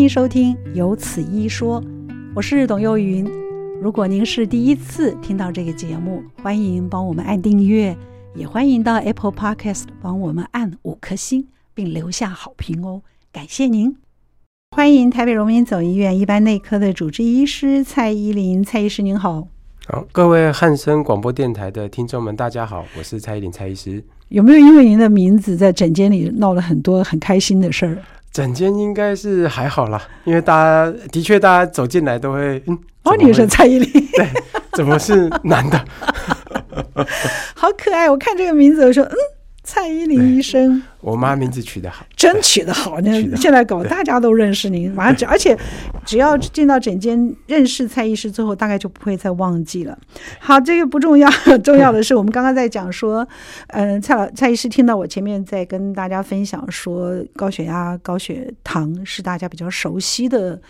迎收听《有此一说》，我是董幼云。如果您是第一次听到这个节目，欢迎帮我们按订阅，也欢迎到 Apple Podcast 帮我们按五颗星，并留下好评哦，感谢您！欢迎台北荣民总医院一般内科的主治医师蔡依林，蔡医师您好。好，各位汉声广播电台的听众们，大家好，我是蔡依林蔡医师。有没有因为您的名字在诊间里闹了很多很开心的事儿？诊间应该是还好啦，因为大家的确大家走进来都会，嗯，哦，你是蔡依林，对，怎么是男的？好可爱！我看这个名字，我说，嗯。蔡依林医生，我妈名字取得好，真取得好。那现在搞大家都认识您，马上，而且只要进到诊间认识蔡医师之后，大概就不会再忘记了。好，这个不重要，重要的是我们刚刚在讲说，嗯，蔡老蔡医师听到我前面在跟大家分享说，高血压、高血糖是大家比较熟悉的。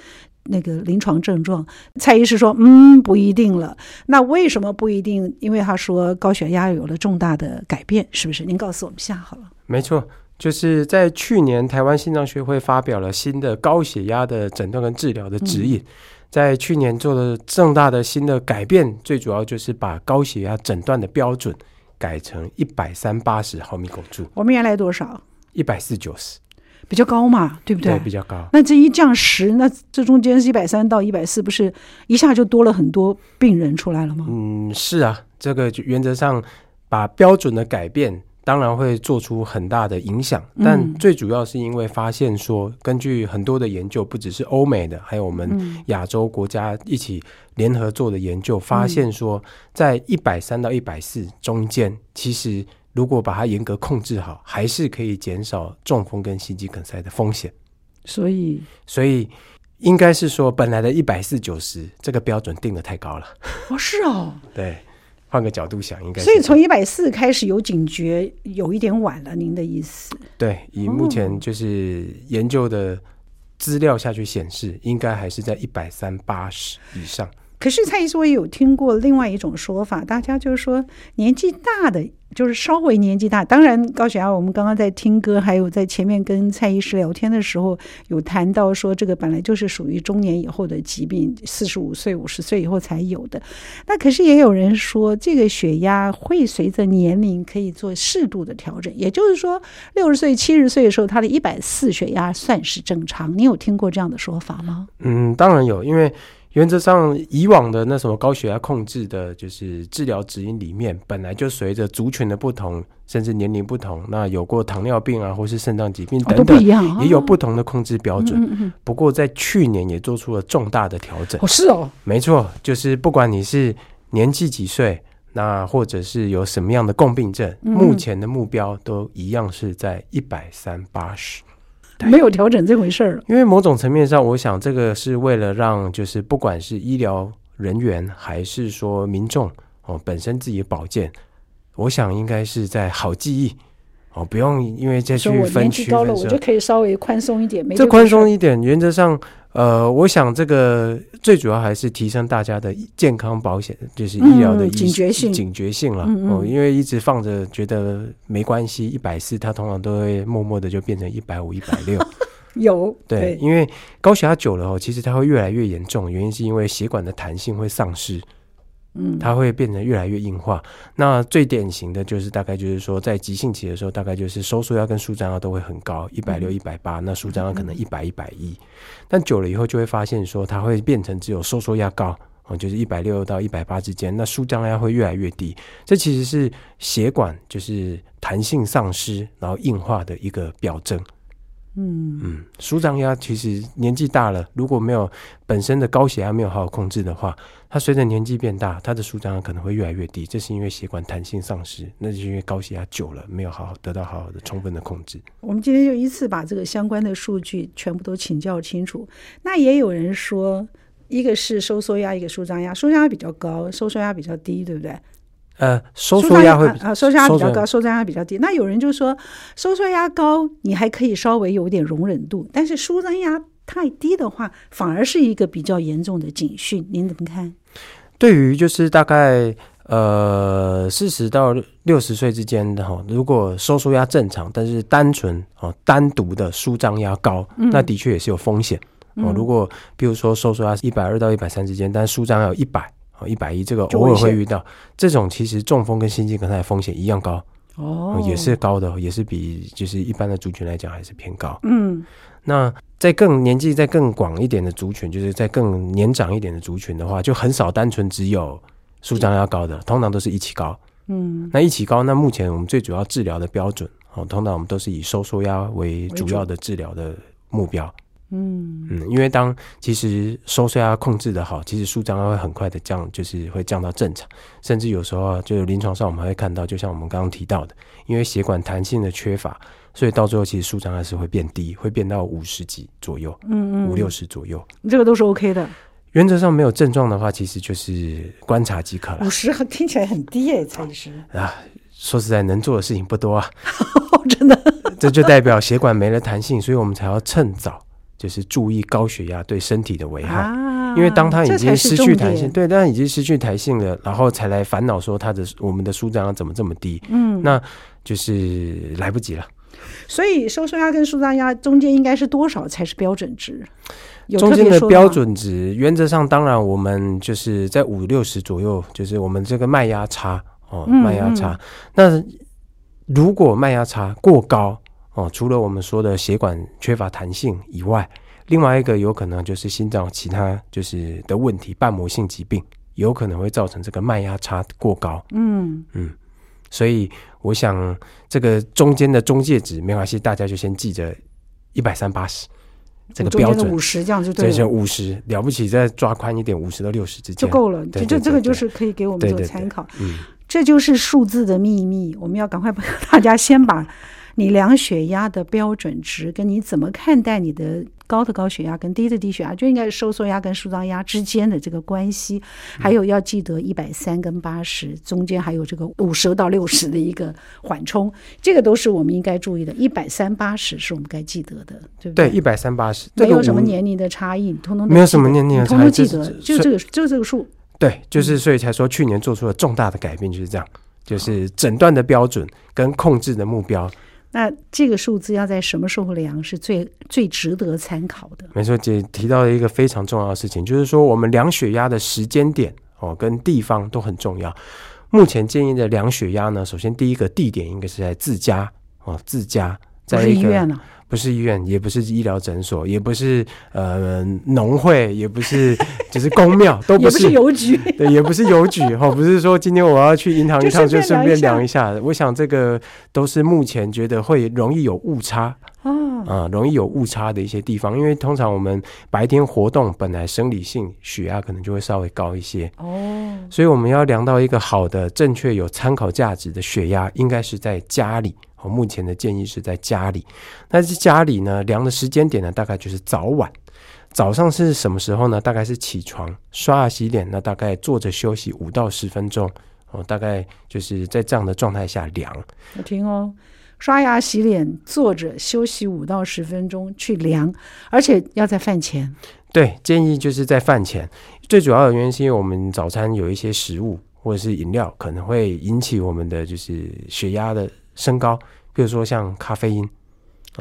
那个临床症状，蔡医师说，嗯，不一定了。那为什么不一定？因为他说高血压有了重大的改变，是不是？您告诉我们下好了。没错，就是在去年，台湾心脏学会发表了新的高血压的诊断跟治疗的指引，嗯、在去年做了重大的新的改变，最主要就是把高血压诊断的标准改成一百三八十毫米汞柱。我们原来多少？一百四九十。比较高嘛，对不对？对，比较高。那这一降十，那这中间是一百三到一百四，不是一下就多了很多病人出来了吗？嗯，是啊，这个原则上把标准的改变，当然会做出很大的影响。但最主要是因为发现说，根据很多的研究，不只是欧美的，还有我们亚洲国家一起联合做的研究，发现说，在一百三到一百四中间，其实。如果把它严格控制好，还是可以减少中风跟心肌梗塞的风险。所以，所以应该是说，本来的一百四九十这个标准定的太高了。哦，是哦。对，换个角度想，应该。所以从一百四开始有警觉，有一点晚了。您的意思？对，以目前就是研究的资料下去显示，应该还是在一百三八十以上。可是蔡医师，我也有听过另外一种说法，大家就是说年纪大的，就是稍微年纪大，当然高血压，我们刚刚在听歌，还有在前面跟蔡医师聊天的时候，有谈到说这个本来就是属于中年以后的疾病，四十五岁、五十岁以后才有的。那可是也有人说，这个血压会随着年龄可以做适度的调整，也就是说，六十岁、七十岁的时候，他的一百四血压算是正常。你有听过这样的说法吗？嗯，当然有，因为。原则上，以往的那什么高血压控制的，就是治疗指引里面，本来就随着族群的不同，甚至年龄不同，那有过糖尿病啊，或是肾脏疾病等等，也有不同的控制标准。不过在去年也做出了重大的调整。哦，是哦，没错，就是不管你是年纪几岁，那或者是有什么样的共病症，目前的目标都一样是在一百三八十。没有调整这回事儿，因为某种层面上，我想这个是为了让就是不管是医疗人员还是说民众哦本身自己的保健，我想应该是在好记忆哦，不用因为再去分区分。我年纪高了，我就可以稍微宽松一点。这宽松一点，原则上。呃，我想这个最主要还是提升大家的健康保险，就是医疗的、嗯、警觉性、警觉性了。嗯嗯哦，因为一直放着觉得没关系，一百四，它通常都会默默的就变成一百五、一百六。有对，对，因为高血压久了哦，其实它会越来越严重，原因是因为血管的弹性会丧失。嗯，它会变得越来越硬化。那最典型的就是大概就是说，在急性期的时候，大概就是收缩压跟舒张压都会很高，一百六、一百八。那舒张压可能一百、一百一。但久了以后，就会发现说，它会变成只有收缩压高，哦，就是一百六到一百八之间。那舒张压会越来越低。这其实是血管就是弹性丧失，然后硬化的一个表征。嗯嗯，舒张压其实年纪大了，如果没有本身的高血压没有好好控制的话，它随着年纪变大，它的舒张压可能会越来越低。这是因为血管弹性丧失，那就是因为高血压久了没有好好得到好好的充分的控制。我们今天就依次把这个相关的数据全部都请教清楚。那也有人说，一个是收缩压，一个舒张压，舒张压比较高，收缩压比较低，对不对？呃，收缩压会啊，收缩压比较高，收缩压比较低。那有人就说，收缩压高，你还可以稍微有点容忍度，但是舒张压太低的话，反而是一个比较严重的警讯。您怎么看？对于就是大概呃四十到六十岁之间的哈，如果收缩压正常，但是单纯哦单独的舒张压高，嗯，那的确也是有风险哦，如果比如说收缩压是一百二到一百三之间，但舒张要一百哦一百一，这个偶尔会遇到这种，其实中风跟心肌梗塞的风险一样高哦，也是高的，也是比就是一般的族群来讲还是偏高。嗯，那在更年纪再更广一点的族群，就是在更年长一点的族群的话，就很少单纯只有舒张压高的，通常都是一起高。嗯，那一起高，那目前我们最主要治疗的标准哦，通常我们都是以收缩压为主要的治疗的目标。嗯嗯，因为当其实收缩压控制的好，其实舒张压会很快的降，就是会降到正常，甚至有时候啊，就临床上我们会看到，就像我们刚刚提到的，因为血管弹性的缺乏，所以到最后其实舒张压是会变低，会变到五十几左右，嗯嗯，五六十左右，这个都是 OK 的。原则上没有症状的话，其实就是观察即可了。五十 听起来很低哎，蔡医师啊，说实在，能做的事情不多啊，真的。这就代表血管没了弹性，所以我们才要趁早，就是注意高血压对身体的危害。啊、因为当他已经失去弹性，对，当它已经失去弹性了，然后才来烦恼说他的我们的舒张压怎么这么低？嗯，那就是来不及了。所以收缩压跟舒张压中间应该是多少才是标准值？中间的标准值，原则上当然我们就是在五六十左右，就是我们这个脉压差哦，脉压差。那如果脉压差过高哦，除了我们说的血管缺乏弹性以外，另外一个有可能就是心脏其他就是的问题，瓣膜性疾病有可能会造成这个脉压差过高。嗯嗯，所以我想这个中间的中介值没关系，大家就先记着一百三八十。这个标准五十这样就对了，五十了不起，再抓宽一点，五十到六十之间就够了。就这这个就是可以给我们做参考。嗯，这就是数字的秘密。我们要赶快帮 大家先把你量血压的标准值，跟你怎么看待你的。高的高血压跟低的低血压就应该是收缩压跟舒张压之间的这个关系，还有要记得一百三跟八十中间还有这个五十到六十的一个缓冲，这个都是我们应该注意的。一百三八十是我们该记得的，对不对？对，一百三八十没有什么年龄的差异，通通没有什么年龄的差异，通通记得，就这个就这个数。对，就是所以才说去年做出了重大的改变，就是这样，就是诊断的标准跟控制的目标。那这个数字要在什么时候量是最最值得参考的？没错，姐提到了一个非常重要的事情，就是说我们量血压的时间点哦，跟地方都很重要。目前建议的量血压呢，首先第一个地点应该是在自家哦，自家在医院呢。不是医院，也不是医疗诊所，也不是呃农会，也不是就是公庙，都不是，邮局，对，也不是邮局哈，不是说今天我要去银行一 趟就顺便量一下。我想这个都是目前觉得会容易有误差啊，啊，容易有误差的一些地方，因为通常我们白天活动本来生理性血压可能就会稍微高一些。哦，所以我们要量到一个好的、正确、有参考价值的血压，应该是在家里。我目前的建议是在家里，但是家里呢，量的时间点呢，大概就是早晚。早上是什么时候呢？大概是起床、刷牙、洗脸，那大概坐着休息五到十分钟。哦，大概就是在这样的状态下量。我听哦，刷牙、洗脸，坐着休息五到十分钟去量，而且要在饭前。对，建议就是在饭前。最主要的原因是因为我们早餐有一些食物或者是饮料，可能会引起我们的就是血压的。升高，比如说像咖啡因，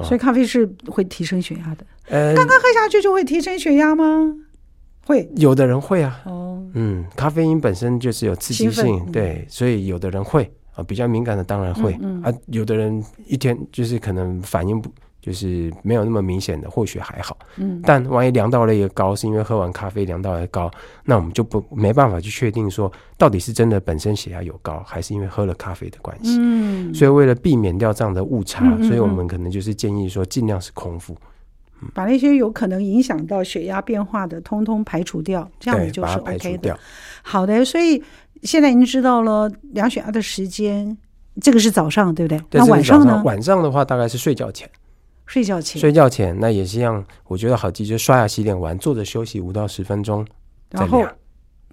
所以咖啡是会提升血压的。呃，刚刚喝下去就会提升血压吗？会，有的人会啊。哦，嗯，咖啡因本身就是有刺激性，嗯、对，所以有的人会啊，比较敏感的当然会、嗯嗯、啊，有的人一天就是可能反应不。就是没有那么明显的，或许还好。嗯，但万一量到了一个高，是因为喝完咖啡量到了高，那我们就不没办法去确定说到底是真的本身血压有高，还是因为喝了咖啡的关系。嗯，所以为了避免掉这样的误差，嗯嗯嗯，所以我们可能就是建议说尽量是空腹，嗯，把那些有可能影响到血压变化的通通排除掉，这样子就是 OK 的。好的，所以现在已经知道了量血压的时间，这个是早上，对不对？对，那晚上呢？晚上的话大概是睡觉前。睡觉前，睡觉前那也是一样，我觉得好记，就刷牙洗脸完，坐着休息五到十分钟，然后，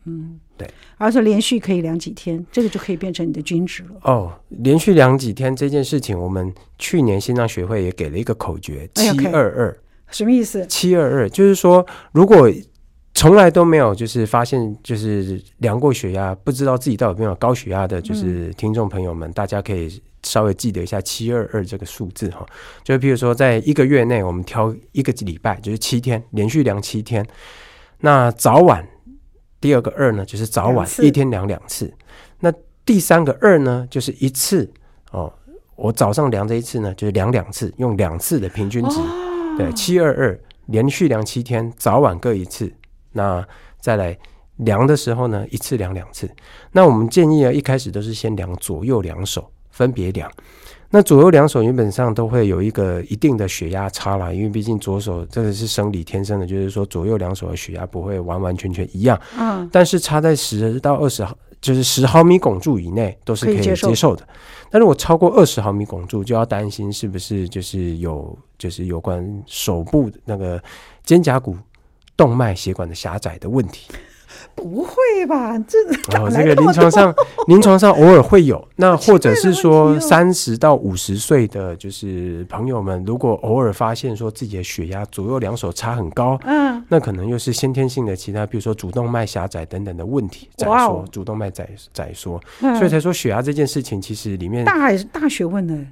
嗯，对，而且连续可以量几天，这个就可以变成你的均值了。哦，连续量几天这件事情，我们去年心脏学会也给了一个口诀：七二二。什么意思？七二二就是说，如果从来都没有就是发现就是量过血压，不知道自己到底有没有高血压的，就是听众朋友们，嗯、大家可以。稍微记得一下七二二这个数字哈。就譬如说，在一个月内，我们挑一个礼拜，就是七天，连续量七天。那早晚第二个二呢，就是早晚一天量两次。那第三个二呢，就是一次哦。我早上量这一次呢，就是量两次，用两次的平均值。对，七二二连续量七天，早晚各一次。那再来量的时候呢，一次量两次。那我们建议啊，一开始都是先量左右两手，分别量。那左右两手原本上都会有一个一定的血压差啦，因为毕竟左手这个是生理天生的，就是说左右两手的血压不会完完全全一样。嗯。但是差在十到二十毫，就是十毫米汞柱以内都是可以接受的。但如果超过二十毫米汞柱，就要担心是不是就是有就是有关手部那个肩胛骨动脉血管的狭窄的问题。不会吧？这哦，这个临床上，临床上偶尔会有。那或者是说，三十到五十岁的就是朋友们，如果偶尔发现说自己的血压左右两手差很高，嗯，那可能又是先天性的其他，比如说主动脉狭窄等等的问题。再说主动脉窄窄缩，所以才说血压这件事情其实里面大是大学问呢。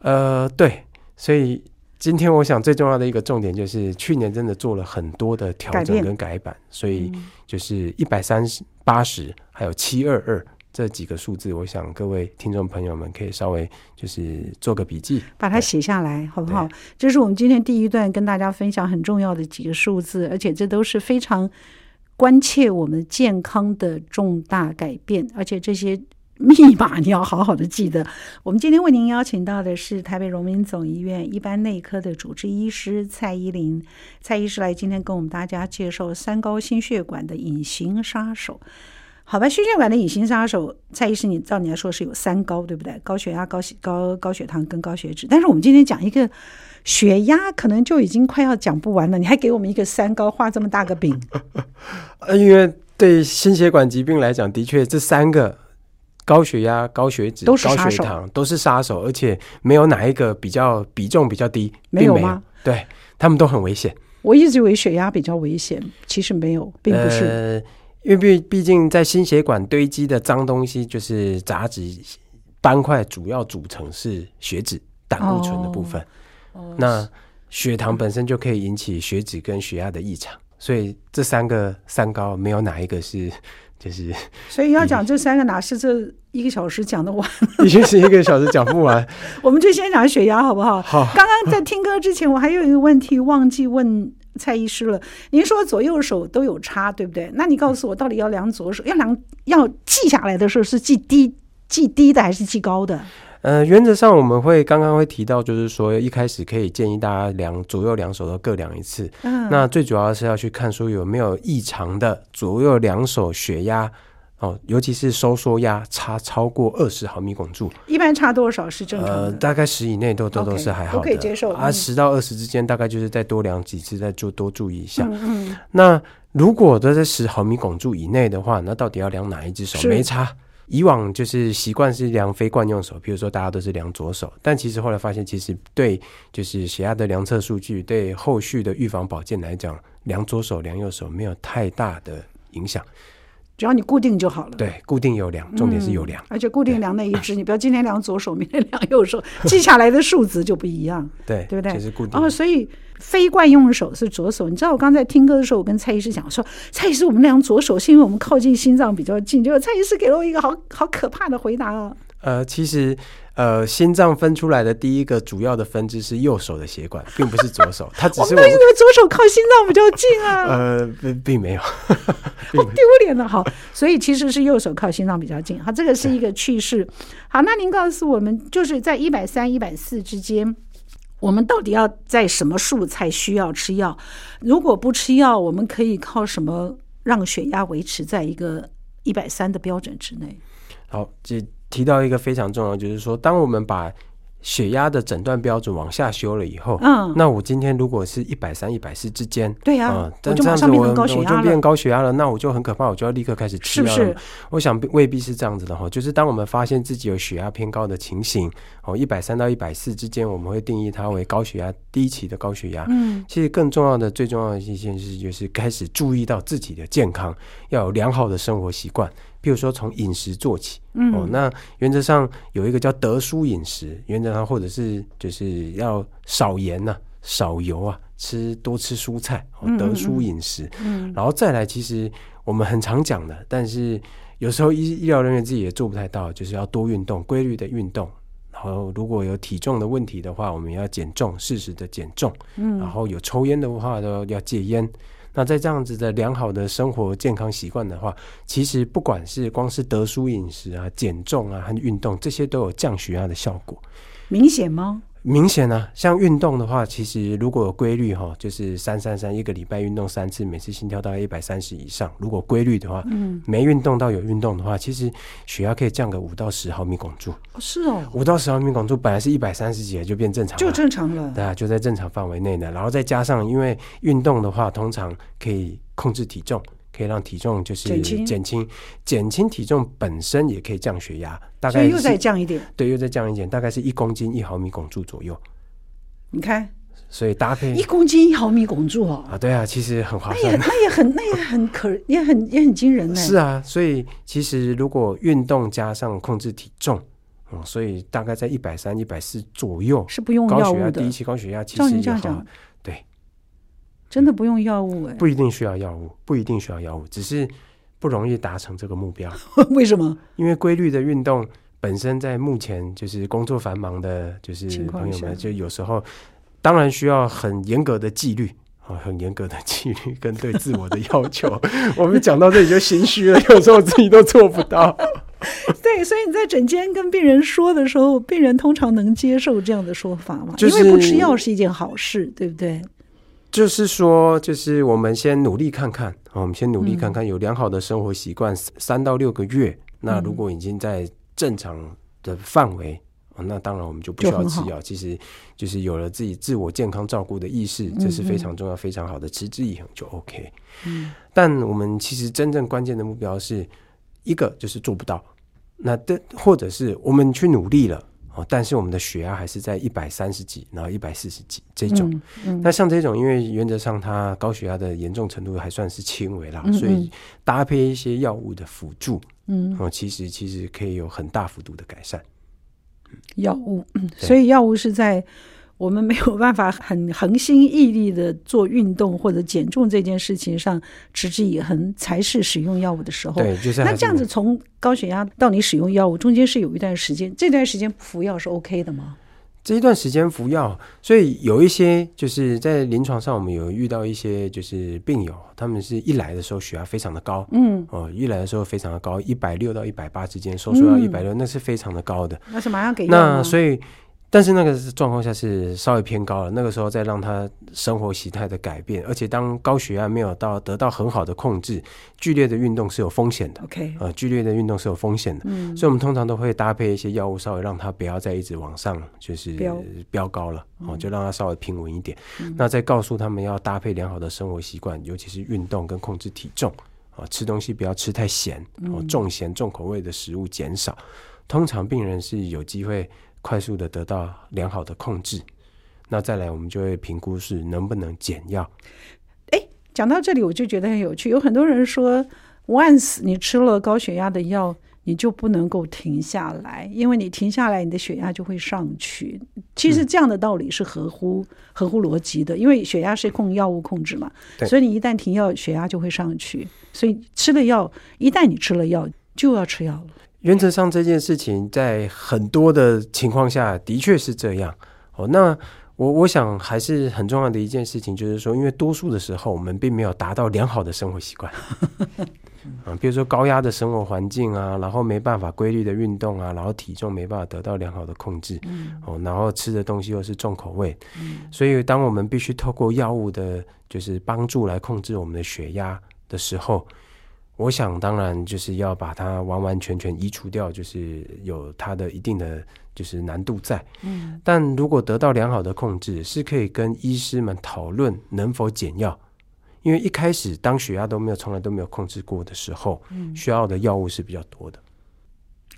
呃，对，所以。今天我想最重要的一个重点就是，去年真的做了很多的调整跟改版，所以就是一百三十八十还有七二二这几个数字，我想各位听众朋友们可以稍微就是做个笔记，把它写下来，好不好？这是我们今天第一段跟大家分享很重要的几个数字，而且这都是非常关切我们健康的重大改变，而且这些。密码你要好好的记得。我们今天为您邀请到的是台北荣民总医院一般内科的主治医师蔡依林，蔡医师来今天跟我们大家介绍三高心血管的隐形杀手。好吧，心血管的隐形杀手，蔡医师，你照你来说是有三高，对不对？高血压、高血高高血糖跟高血脂。但是我们今天讲一个血压，可能就已经快要讲不完了。你还给我们一个三高，画这么大个饼？呃，因为对心血管疾病来讲，的确这三个。高血压、高血脂、高血糖都是杀手，而且没有哪一个比较比重比较低，并没有，吗？对，他们都很危险。我一直以为血压比较危险，其实没有，并不是。呃，因为毕毕竟在心血管堆积的脏东西就是杂质斑块，主要组成是血脂、胆固醇的部分。哦，那血糖本身就可以引起血脂跟血压的异常，所以这三个三高没有哪一个是。就是，所以要讲这三个，哪是这一个小时讲得完？的确是一个小时讲不完。我们就先讲血压，好不好？好。刚刚在听歌之前，我还有一个问题忘记问蔡医师了。您说左右手都有差，对不对？那你告诉我，到底要量左手，要量要记下来的时候是记低记低的还是记高的？呃，原则上我们会刚刚会提到，就是说一开始可以建议大家量左右两手都各量一次。嗯，那最主要是要去看说有没有异常的左右两手血压哦，尤其是收缩压差超过二十毫米汞柱。一般差多少是正常的？呃，大概十以内都都都是还好的，可以接受。啊，十到二十之间，大概就是再多量几次，再做多注意一下。嗯嗯。那如果都在十毫米汞柱以内的话，那到底要量哪一只手？没差。以往就是习惯是量非惯用手，比如说大家都是量左手，但其实后来发现，其实对就是血压的量测数据，对后续的预防保健来讲，量左手量右手没有太大的影响。只要你固定就好了。对，固定有量，重点是有量，嗯、而且固定量那一只，你不要今天量左手，明天量右手，记下来的数值就不一样。对，对不对？就是固定。哦，所以非惯用手是左手。你知道我刚才听歌的时候，我跟蔡医师讲说，蔡医师，我们量左手是因为我们靠近心脏比较近。结果蔡医师给了我一个好好可怕的回答啊。呃，其实。呃，心脏分出来的第一个主要的分支是右手的血管，并不是左手。它只是我们为什么左手靠心脏比较近啊？呃，并并没有，好 丢脸了。好，所以其实是右手靠心脏比较近。好，这个是一个趣事。好，那您告诉我们，就是在一百三、一百四之间，我们到底要在什么数才需要吃药？如果不吃药，我们可以靠什么让血压维持在一个一百三的标准之内？好，这。提到一个非常重要，就是说，当我们把血压的诊断标准往下修了以后，嗯，那我今天如果是一百三、一百四之间，对呀、啊，但这样子我我就变高血压了，那我就很可怕，我就要立刻开始吃药了。是不是？我想未必是这样子的哈，就是当我们发现自己有血压偏高的情形，哦，一百三到一百四之间，我们会定义它为高血压、低期的高血压。嗯，其实更重要的、最重要的一件事就是开始注意到自己的健康，要有良好的生活习惯。譬如说从饮食做起，嗯、哦，那原则上有一个叫得蔬饮食，原则上或者是就是要少盐呐、啊，少油啊，吃多吃蔬菜，哦、得蔬饮食，嗯，嗯，然后再来，其实我们很常讲的，但是有时候医医疗人员自己也做不太到，就是要多运动，规律的运动。然后如果有体重的问题的话，我们要减重，适时的减重。嗯，然后有抽烟的话都要戒烟。那在这样子的良好的生活健康习惯的话，其实不管是光是得舒饮食啊、减重啊和运动，这些都有降血压的效果。明显吗？明显啊，像运动的话，其实如果有规律哈，就是三三三，一个礼拜运动三次，每次心跳大概一百三十以上。如果规律的话，嗯，没运动到有运动的话，其实血压可以降个五到十毫米汞柱。哦是哦，五到十毫米汞柱本来是一百三十几，就变正常了，就正常了。对啊，就在正常范围内的。然后再加上，因为运动的话，通常可以控制体重。可以让体重就是减轻，减轻减轻体重本身也可以降血压，大概又再降一点，对，又再降一点，大概是一公斤一毫米汞柱左右。你看，所以搭配一公斤一毫米汞柱哦，啊，对啊，其实很划算，那也那也很那也很可也很也很惊人呢。是啊，所以其实如果运动加上控制体重，嗯，所以大概在一百三、一百四左右是不用药物的。第一期高血压其实也好。真的不用药物哎、欸，不一定需要药物，不一定需要药物，只是不容易达成这个目标。为什么？因为规律的运动本身在目前就是工作繁忙的，就是朋友们就有时候当然需要很严格的纪律啊，很严格的纪律跟对自我的要求。我们讲到这里就心虚了，有时候自己都做不到。对，所以你在诊间跟病人说的时候，病人通常能接受这样的说法吗？就是、因为不吃药是一件好事，对不对？就是说，就是我们先努力看看啊，我们先努力看看，有良好的生活习惯，三到六个月，那如果已经在正常的范围，那当然我们就不需要吃药。其实就是有了自己自我健康照顾的意识，这是非常重要、非常好的，持之以恒就 OK。嗯，但我们其实真正关键的目标是一个，就是做不到，那的或者是我们去努力了。但是我们的血压还是在一百三十几，然后一百四十几这种。嗯嗯、那像这种，因为原则上它高血压的严重程度还算是轻微啦，所以搭配一些药物的辅助，嗯，其实其实可以有很大幅度的改善。药物，所以药物是在。我们没有办法很恒心毅力的做运动或者减重这件事情上持之以恒，才是使用药物的时候。对，就是那这样子，从高血压到你使用药物中间是有一段时间，这段时间服药是 OK 的吗？这一段时间服药，所以有一些就是在临床上，我们有遇到一些就是病友，他们是一来的时候血压非常的高，嗯，哦，一来的时候非常的高，一百六到一百八之间，收缩到一百六，那是非常的高的。那是马上给药。那所以。但是那个状况下是稍微偏高了，那个时候再让他生活习态的改变，而且当高血压没有到得到很好的控制，剧烈的运动是有风险的。OK，呃，剧烈的运动是有风险的。嗯，所以我们通常都会搭配一些药物，稍微让他不要再一直往上，就是飙高了，哦，就让他稍微平稳一点。嗯，那再告诉他们要搭配良好的生活习惯，尤其是运动跟控制体重，啊，吃东西不要吃太咸，哦，重咸重口味的食物减少。通常病人是有机会。快速的得到良好的控制，那再来我们就会评估是能不能减药。哎，讲到这里我就觉得很有趣，有很多人说，once 你吃了高血压的药，你就不能够停下来，因为你停下来，你的血压就会上去。其实这样的道理是合乎、嗯、合乎逻辑的，因为血压是控药物控制嘛，对所以你一旦停药，血压就会上去。所以吃了药，一旦你吃了药，就要吃药了。原则上这件事情在很多的情况下的确是这样哦。那我我想还是很重要的一件事情，就是说，因为多数的时候我们并没有达到良好的生活习惯，啊，比如说高压的生活环境啊，然后没办法规律的运动啊，然后体重没办法得到良好的控制，哦，然后吃的东西又是重口味，所以当我们必须透过药物的，就是帮助来控制我们的血压的时候。我想，当然就是要把它完完全全移除掉，就是有它的一定的就是难度在。嗯，但如果得到良好的控制，是可以跟医师们讨论能否减药。因为一开始当血压都没有从来都没有控制过的时候，嗯，需要的药物是比较多的，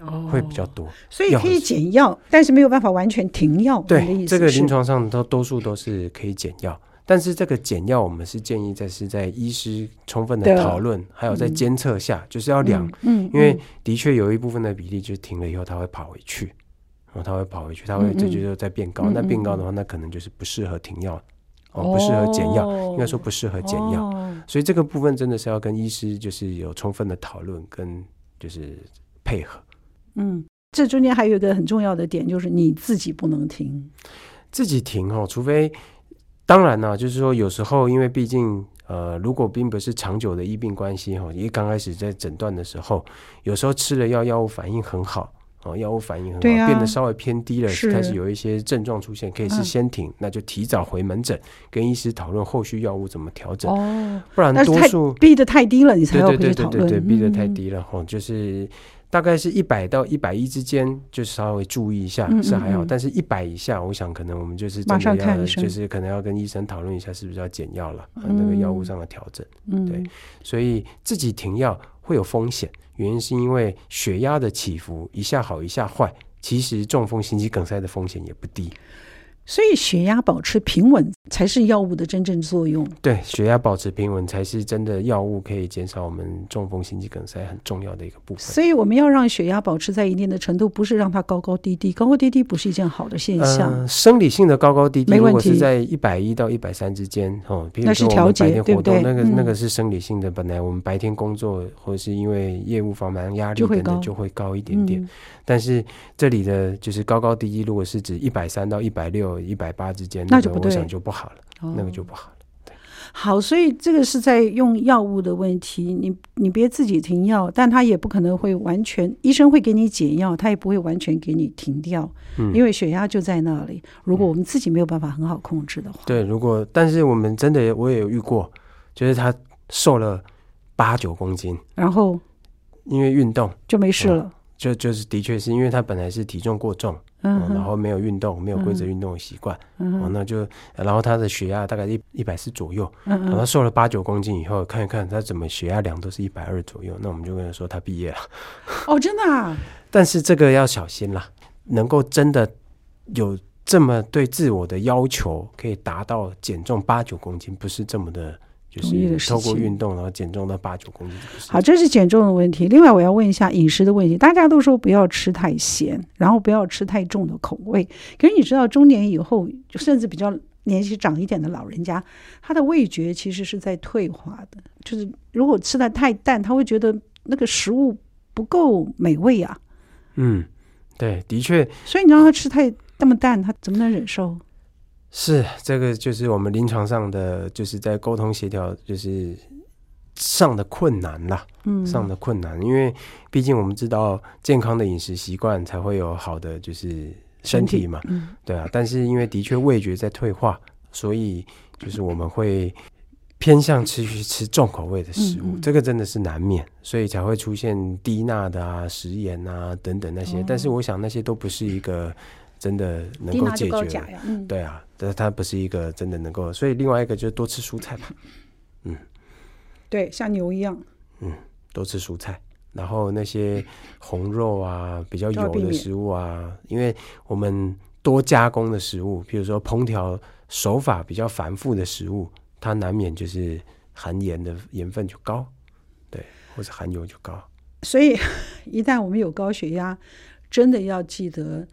哦，会比较多，所以可以减药，但是没有办法完全停药。对，这个临床上都多数都是可以减药。但是这个减药，我们是建议在是在医师充分的讨论，还有在监测下，嗯、就是要量，嗯，嗯因为的确有一部分的比例就是停了以后，它会跑回去，然后它会跑回去，它会这就在变高，那、嗯、变高的话，那可能就是不适合停药，哦，不适合减药，应该说不适合减药，哦、所以这个部分真的是要跟医师就是有充分的讨论跟就是配合，嗯，这中间还有一个很重要的点，就是你自己不能停，自己停哦，除非。当然呢、啊，就是说有时候，因为毕竟，呃，如果并不是长久的医病关系哈，因为刚开始在诊断的时候，有时候吃了药，药物反应很好，哦，药物反应很好，啊、变得稍微偏低了，是。开始有一些症状出现，可以是先停，嗯、那就提早回门诊，跟医师讨论后续药物怎么调整，哦，不然多数逼得太低了，你才要回去讨论，对对对对对，逼得太低了哈，就是。大概是一百到一百一之间，就稍微注意一下是还好，嗯嗯嗯，但是一百以下，我想可能我们就是真的要，就是可能要跟医生讨论一下，是不是要减药了，嗯、那个药物上的调整。嗯、对，所以自己停药会有风险，原因是因为血压的起伏一下好一下坏，其实中风、心肌梗塞的风险也不低。所以血压保持平稳才是药物的真正作用。对，血压保持平稳才是真的药物可以减少我们中风、心肌梗塞很重要的一个部分。所以我们要让血压保持在一定的程度，不是让它高高低低，高高低低不是一件好的现象。呃、生理性的高高低低，如果是在一百一到一百三之间哦，比如说我们白天活动，那个那个是生理性的，本来我们白天工作或者是因为业务繁忙压力等等就会高一点点。嗯、但是这里的就是高高低低，如果是指一百三到一百六。一百八之间，那就不对，我想就不好了，哦、那个就不好了。对，好，所以这个是在用药物的问题，你你别自己停药，但他也不可能会完全，医生会给你减药，他也不会完全给你停掉，嗯、因为血压就在那里。如果我们自己没有办法很好控制的话，对，如果但是我们真的我也有遇过，就是他瘦了八九公斤，然后？因为运动。就没事了，嗯、就就是的确是因为他本来是体重过重。嗯，然后没有运动，没有规则运动的习惯，嗯，那就，然后他的血压大概一一百四左右，嗯，然后瘦了八九公斤以后，看一看他怎么血压量都是一百二左右，那我们就跟他说他毕业了。哦，真的啊？但是这个要小心啦，能够真的有这么对自我的要求，可以达到减重八九公斤，不是这么的。就是透过运动，然后减重到八九公斤。好，这是减重的问题。另外，我要问一下饮食的问题。大家都说不要吃太咸，然后不要吃太重的口味。可是你知道，中年以后，甚至比较年纪长一点的老人家，他的味觉其实是在退化的。就是如果吃的太淡，他会觉得那个食物不够美味啊。嗯，对，的确。所以你让他吃太那么淡，他怎么能忍受？是这个，就是我们临床上的，就是在沟通协调，就是上的困难啦，嗯，上的困难，因为毕竟我们知道健康的饮食习惯才会有好的就是身体嘛，嗯，对啊，但是因为的确味觉在退化，所以就是我们会偏向吃去吃重口味的食物，嗯嗯，这个真的是难免，所以才会出现低钠的啊、食盐啊等等那些，哦，但是我想那些都不是一个。真的能够解决？嗯、对啊，但是它不是一个真的能够，所以另外一个就是多吃蔬菜吧。嗯，对，像牛一样。嗯，多吃蔬菜，然后那些红肉啊、比较油的食物啊，因为我们多加工的食物，比如说烹调手法比较繁复的食物，它难免就是含盐的盐分就高，对，或者含油就高。所以 一旦我们有高血压，真的要记得。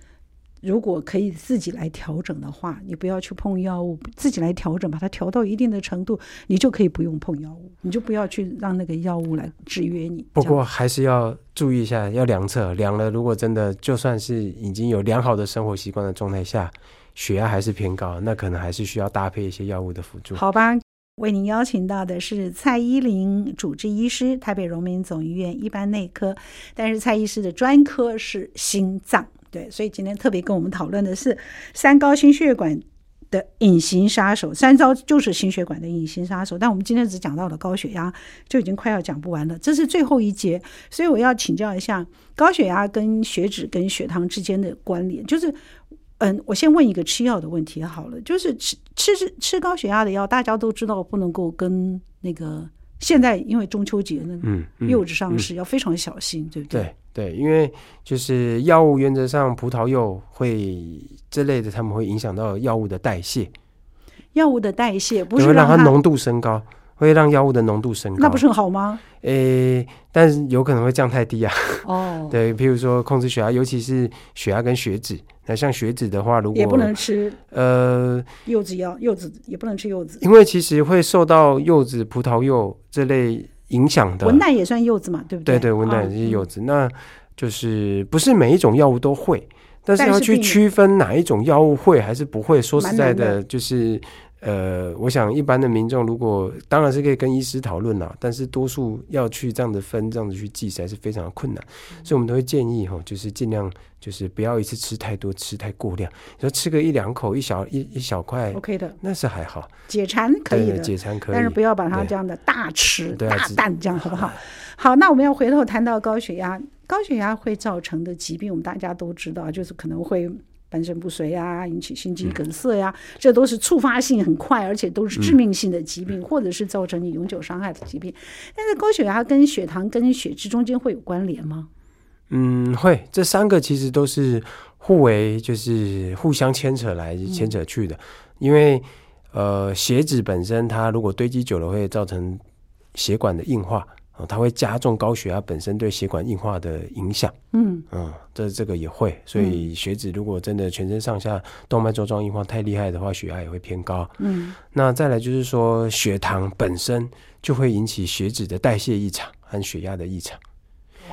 如果可以自己来调整的话，你不要去碰药物，自己来调整，把它调到一定的程度，你就可以不用碰药物，你就不要去让那个药物来制约你。不过还是要注意一下，要量测，量了如果真的就算是已经有良好的生活习惯的状态下，血压还是偏高，那可能还是需要搭配一些药物的辅助。好吧，为您邀请到的是蔡依林主治医师，台北荣民总医院一般内科，但是蔡医师的专科是心脏。对，所以今天特别跟我们讨论的是三高心血管的隐形杀手，三高就是心血管的隐形杀手。但我们今天只讲到了高血压，就已经快要讲不完了。这是最后一节，所以我要请教一下高血压跟血脂跟血糖之间的关联。就是，嗯，我先问一个吃药的问题好了，就是吃吃吃高血压的药，大家都知道不能够跟那个。现在因为中秋节呢，嗯，柚子上市要非常小心，对不对？对对，因为就是药物原则上葡萄柚会这类的，他们会影响到药物的代谢。药物的代谢，不是会让它浓度升高，会让药物的浓度升高，那不是很好吗？诶、欸，但是有可能会降太低啊。哦，对，譬如说控制血压，尤其是血压跟血脂。那像血脂的话，如果也不能吃，呃，柚子药，柚子也不能吃柚子，因为其实会受到柚子、葡萄柚这类影响的。文旦也算柚子嘛，对不对？对对，文旦也是柚子，哦。那就是不是每一种药物都会，但是要去区分哪一种药物会还是不会。说实在的，就是。呃，我想一般的民众如果当然是可以跟医师讨论啦，但是多数要去这样的分，这样子去记，实在是非常的困难，嗯、所以我们都会建议哈，就是尽量就是不要一次吃太多，吃太过量，你说吃个一两口，一小一一小块，OK 的，那是还好，解馋可以的，解馋可以，但是不要把它这样的大吃大啖，这样好不好？好，那我们要回头谈到高血压，高血压会造成的疾病，我们大家都知道，就是可能会。半身不遂啊，引起心肌梗塞呀、这都是触发性很快，而且都是致命性的疾病，嗯、或者是造成你永久伤害的疾病。但是高血压跟血糖跟血脂中间会有关联吗？嗯，会。这三个其实都是互为，就是互相牵扯来牵扯去的。嗯、因为呃，血脂本身它如果堆积久了，会造成血管的硬化。它会加重高血压本身对血管硬化的影响。嗯嗯，这这个也会，所以血脂如果真的全身上下动脉粥状硬化太厉害的话，血压也会偏高。嗯，那再来就是说，血糖本身就会引起血脂的代谢异常和血压的异常。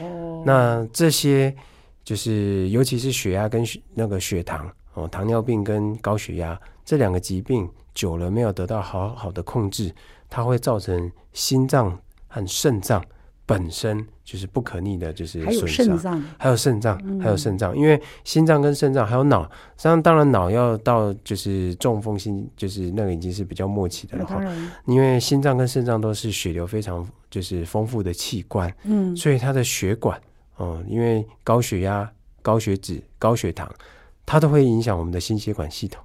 哦，那这些就是尤其是血压跟血那个血糖哦，糖尿病跟高血压这两个疾病久了没有得到好好的控制，它会造成心脏。和肾脏本身就是不可逆的，就是损伤。还有肾脏，还有肾脏，还有肾脏。因为心脏跟肾脏还有脑，当当然脑要到就是中风心，就是那个已经是比较末期的了。哈，因为心脏跟肾脏都是血流非常就是丰富的器官，嗯，所以它的血管，哦、嗯，因为高血压、高血脂、高血糖，它都会影响我们的心血管系统。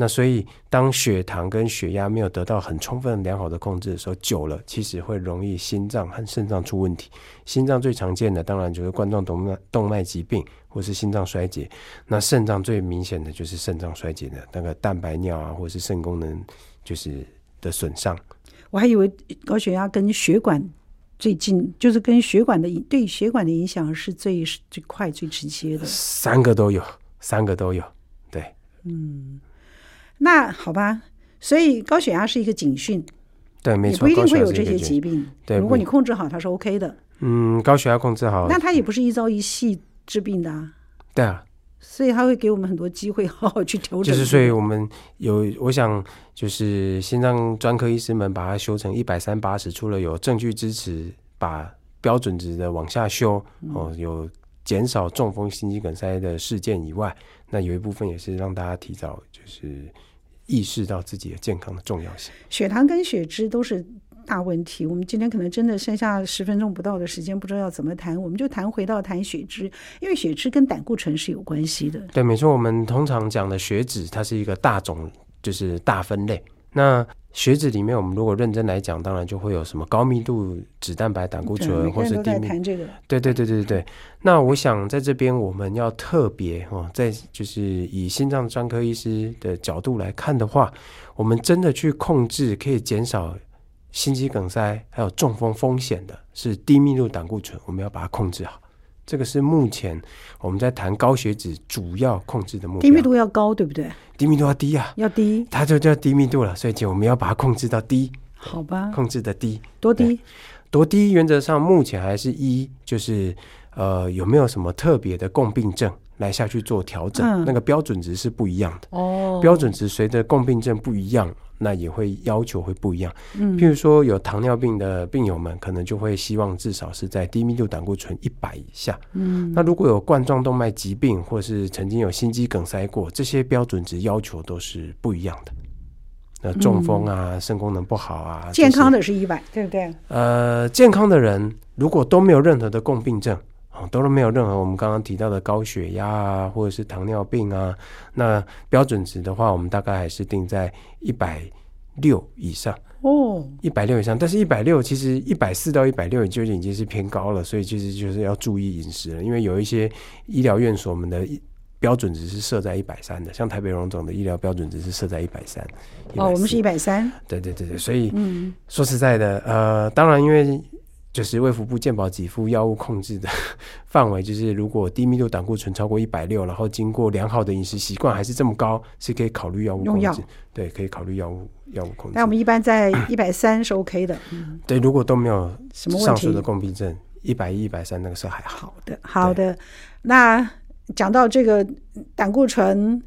那所以，当血糖跟血压没有得到很充分良好的控制的时候，久了其实会容易心脏和肾脏出问题。心脏最常见的当然就是冠状动脉动脉疾病，或是心脏衰竭。那肾脏最明显的就是肾脏衰竭的那个蛋白尿啊，或是肾功能就是的损伤。我还以为高血压跟血管最近，就是跟血管的对血管的影响是最最快最直接的。三个都有，三个都有，对，嗯。那好吧，所以高血压是一个警讯，对，没错，你不一定会有这些疾病。对，如果你控制好，它是 OK 的。嗯，高血压控制好，那它也不是一朝一夕治病的啊。对啊，所以它会给我们很多机会，好好去调整。就是，所以我们有，我想，就是心脏专科医师们把它修成一百三八十，除了有证据支持，把标准值的往下修，嗯、哦，有减少中风、心肌梗塞的事件以外，那有一部分也是让大家提早就是。意识到自己的健康的重要性，血糖跟血脂都是大问题。我们今天可能真的剩下十分钟不到的时间，不知道要怎么谈，我们就谈回到谈血脂，因为血脂跟胆固醇是有关系的。对，没错，我们通常讲的血脂，它是一个大种，就是大分类。那血脂里面，我们如果认真来讲，当然就会有什么高密度脂蛋白胆固醇，或是低密度。对对对对对对。那我想在这边我们要特别哦，在就是以心脏专科医师的角度来看的话，我们真的去控制可以减少心肌梗塞还有中风风险的，是低密度胆固醇，我们要把它控制好。这个是目前我们在谈高血脂主要控制的目标。低密度要高，对不对？低密度要低啊，要低，它就叫低密度了。所以，我们要把它控制到低，好吧？控制的低，多低？多低？原则上目前还是一，就是呃，有没有什么特别的共病症来下去做调整？嗯、那个标准值是不一样的哦。标准值随着共病症不一样。那也会要求会不一样，嗯，譬如说有糖尿病的病友们，可能就会希望至少是在低密度胆固醇一百以下，嗯，那如果有冠状动脉疾病或是曾经有心肌梗塞过，这些标准值要求都是不一样的。那中风啊，肾功能不好啊，健康的是一百，对不对？呃，健康的人如果都没有任何的共病症。都没有任何我们刚刚提到的高血压啊，或者是糖尿病啊，那标准值的话，我们大概还是定在一百六以上哦，一百六以上。但是，一百六其实一百四到一百六就已经是偏高了，所以其实就是要注意饮食了。因为有一些医疗院所我们的标准值是设在一百三的，像台北荣总的医疗标准值是设在一百三。哦，我们是一百三。对对对对，所以嗯，说实在的，呃，当然因为。就是卫福部健保给付药物控制的 范围，就是如果低密度胆固醇超过一百六，然后经过良好的饮食习惯还是这么高，是可以考虑药物控制。用药。对，可以考虑药物药物控制。那我们一般在一百三是 OK 的。对，如果都没有上述的共病症，一百一、一百三那个时候还好。好的，好的。那讲到这个胆固醇，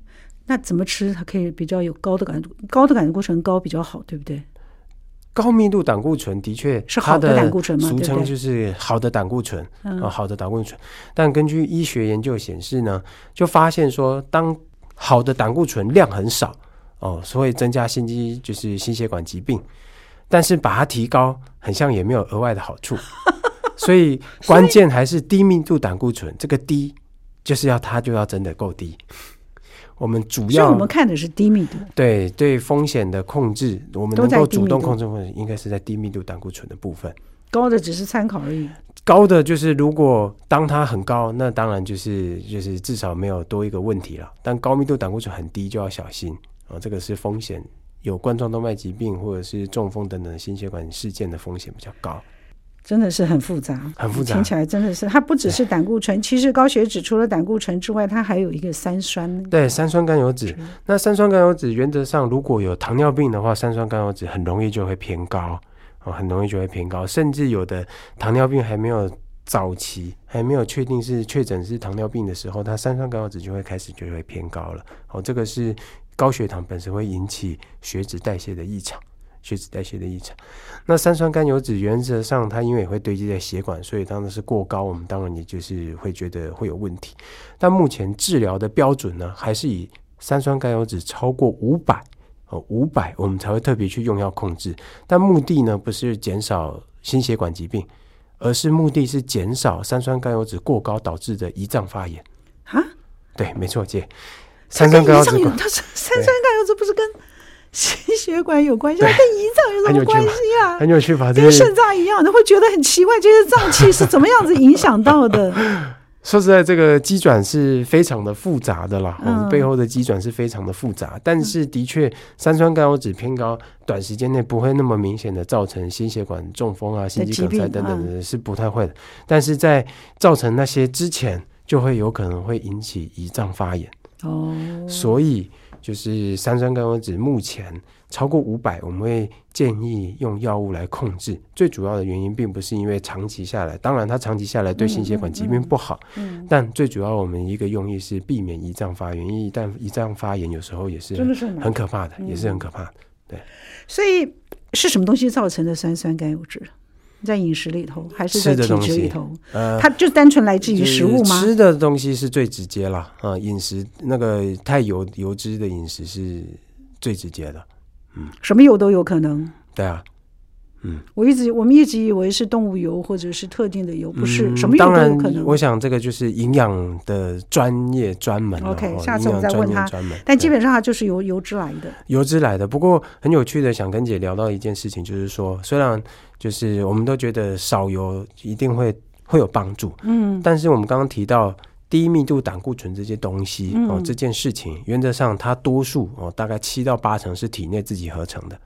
那怎么吃它可以比较有高的感高的胆固醇高比较好，对不对？高密度胆固醇的确是好的胆固醇吗？俗称就是好的胆固醇啊，好的胆固醇。但根据医学研究显示呢，就发现说，当好的胆固醇量很少哦，所以增加心肌就是心血管疾病。但是把它提高，很像也没有额外的好处。所以关键还是低密度胆固醇，这个低就是要它就要真的够低。我们主要，我们看的是低密度。对对，风险的控制，我们能够主动控制风险，应该是在低密度胆固醇的部分。高的只是参考而已。高的就是，如果当它很高，那当然就是就是至少没有多一个问题了。但高密度胆固醇很低，就要小心啊，这个是风险，有冠状动脉疾病或者是中风等等心血管事件的风险比较高。真的是很复杂，很复杂。听起来真的是，它不只是胆固醇，其实高血脂除了胆固醇之外，它还有一个三酸。对，三酸甘油酯。那三酸甘油酯原则上，如果有糖尿病的话，三酸甘油酯很容易就会偏高，哦，很容易就会偏高。甚至有的糖尿病还没有早期，还没有确定是确诊是糖尿病的时候，它三酸甘油酯就会开始就会偏高了。哦，这个是高血糖本身会引起血脂代谢的异常。血脂代谢的异常，那三酸甘油酯原则上它因为也会堆积在血管，所以当然是过高，我们当然也就是会觉得会有问题。但目前治疗的标准呢，还是以三酸甘油酯超过五百哦，五百我们才会特别去用药控制。但目的呢，不是减少心血管疾病，而是目的是减少三酸甘油酯过高导致的胰脏发炎。啊？对，没错，姐，三酸甘油酯，它是三酸甘油酯不是跟？心血管有关系，跟胰脏有什么关系啊？很有趣吧？跟肾脏一样，你会觉得很奇怪，这些脏器是怎么样子影响到的？说实在，这个机转是非常的复杂的啦，嗯，背后的机转是非常的复杂。但是的确，三酸甘油酯偏高，短时间内不会那么明显的造成心血管中风啊、心肌梗塞等等的，是不太会的。但是在造成那些之前，就会有可能会引起胰脏发炎哦，所以。就是三酸甘油脂目前超过五百，我们会建议用药物来控制。最主要的原因并不是因为长期下来，当然它长期下来对心血管疾病不好。嗯，但最主要我们一个用意是避免胰脏发炎，因为一旦胰脏发炎，有时候也是很可怕的，也是很可怕的。对，所以是什么东西造成的三酸甘油酯？在饮食里头，还是在体质里头？呃，它就单纯来自于食物吗？吃的东西是最直接了啊，饮食那个太油油脂的饮食是最直接的。嗯，什么油都有可能。对啊。嗯，我一直我们一直以为是动物油或者是特定的油，不是、嗯、什么油都有可能。我想这个就是营养的专业专门。OK，下次我再问他。但基本上它就是由油脂来的，油脂来的。不过很有趣的，想跟姐聊到一件事情，就是说，虽然就是我们都觉得少油一定会会有帮助，嗯，但是我们刚刚提到低密度胆固醇这些东西、嗯、哦，这件事情原则上它多数哦，大概七到八成是体内自己合成的。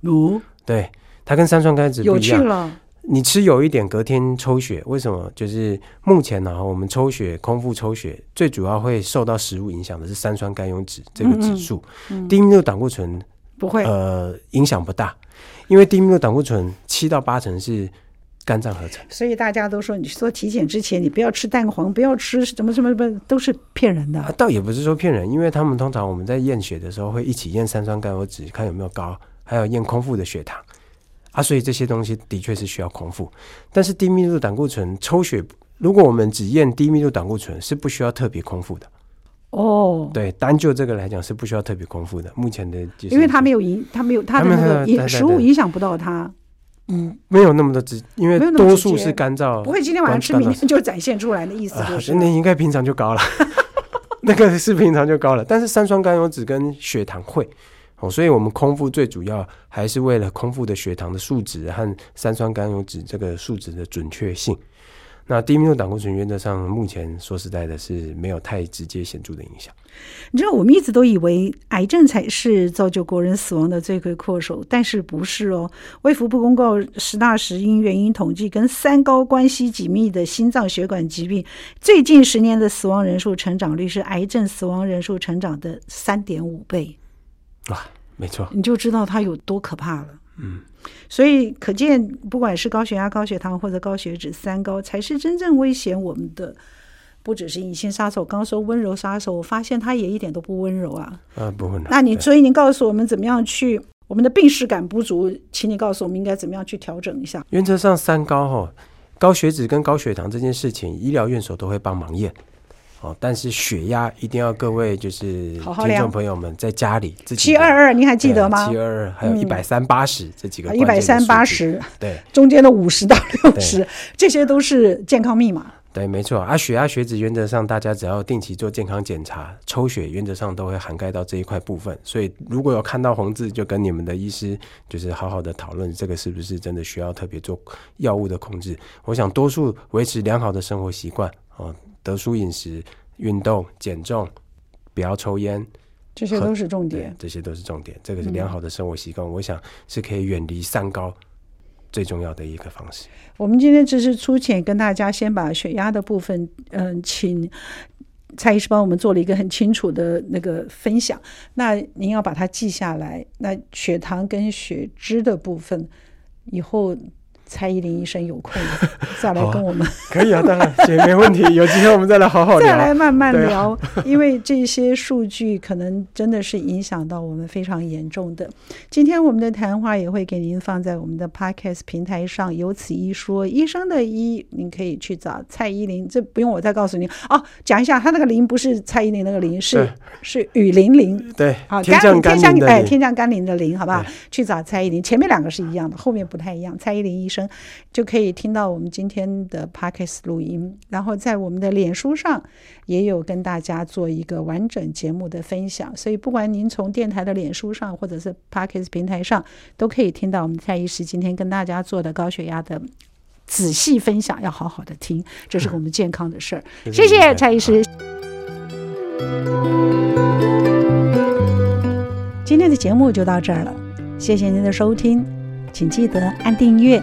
如，对。它跟三酸甘油酯不一样。你吃有一点，隔天抽血，为什么？就是目前呢，我们抽血，空腹抽血，最主要会受到食物影响的是三酸甘油酯这个指数。嗯嗯、低密度胆固醇不会，呃，影响不大，因为低密度胆固醇七到八成是肝脏合成。所以大家都说，你做体检之前，你不要吃蛋黄，不要吃什么什么什么，都是骗人的。啊，倒也不是说骗人，因为他们通常我们在验血的时候会一起验三酸甘油脂，看有没有高，还有验空腹的血糖。啊，所以这些东西的确是需要空腹，但是低密度胆固醇抽血，如果我们只验低密度胆固醇，是不需要特别空腹的。哦，对，单就这个来讲是不需要特别空腹的。目前的，因为它没有影，它没有它的那个食物影响不到它。嗯，没有那么多直，因为多数是干燥，不会今天晚上吃，明天就展现出来的意思就是。那、呃、应该平常就高了，那个是平常就高了，但是三酸甘油酯跟血糖会。哦，所以我们空腹最主要还是为了空腹的血糖的数值和三酸甘油酯这个数值的准确性。那低密度胆固醇原则上目前说实在的是没有太直接显著的影响。你知道，我们一直都以为癌症才是造就国人死亡的罪魁祸首，但是不是哦？卫福部公告十大死因原因统计，跟三高关系紧密的心脏血管疾病，最近十年的死亡人数成长率是癌症死亡人数成长的三点五倍。啊，没错，你就知道它有多可怕了。嗯。所以可见，不管是高血压、高血糖或者高血脂，三高才是真正威胁我们的。不只是隐形杀手，刚刚说温柔杀手，我发现他也一点都不温柔啊。啊，不温柔。那你所以你告诉我们怎么样去我们的病视感不足，请你告诉我们应该怎么样去调整一下。原则上，三高哈，高血脂跟高血糖这件事情，医疗院所都会帮忙验。哦，但是血压一定要各位就是听众朋友们在家里自己七二二，你还记得吗？七二二还有一百三八十这几个一百三八十，对，中间的五十到六十，这些都是健康密码。对，没错。啊，血压、血脂原则上大家只要定期做健康检查，抽血原则上都会涵盖到这一块部分。所以如果有看到红字，就跟你们的医师就是好好的讨论这个是不是真的需要特别做药物的控制。我想多数维持良好的生活习惯哦。得舒饮食、运动、减重，不要抽烟，这些都是重点。这些都是重点。这个是良好的生活习惯，嗯、我想是可以远离三高最重要的一个方式。我们今天只是粗浅跟大家先把血压的部分，嗯，请蔡医师帮我们做了一个很清楚的那个分享。那您要把它记下来。那血糖跟血脂的部分，以后。蔡依林医生有空 再来跟我们、啊，可以啊，当然姐没问题，有机会我们再来好好聊，再来慢慢聊，啊、因为这些数据可能真的是影响到我们非常严重的。今天我们的谈话也会给您放在我们的 Podcast 平台上，有此一说，医生的医，您可以去找蔡依林，这不用我再告诉您哦。讲一下，他那个林不是蔡依林那个林，是是雨霖铃，对，好，天降甘霖的，哎，天降甘霖的霖，好不好？去找蔡依林，前面两个是一样的，后面不太一样。蔡依林医生。就可以听到我们今天的 Podcast 录音，然后在我们的脸书上也有跟大家做一个完整节目的分享。所以，不管您从电台的脸书上，或者是 Podcast 平台上，都可以听到我们蔡医师今天跟大家做的高血压的仔细分享。要好好的听，这是我们健康的事儿。嗯、谢谢蔡医师。今天的节目就到这儿了，谢谢您的收听。请记得按订阅，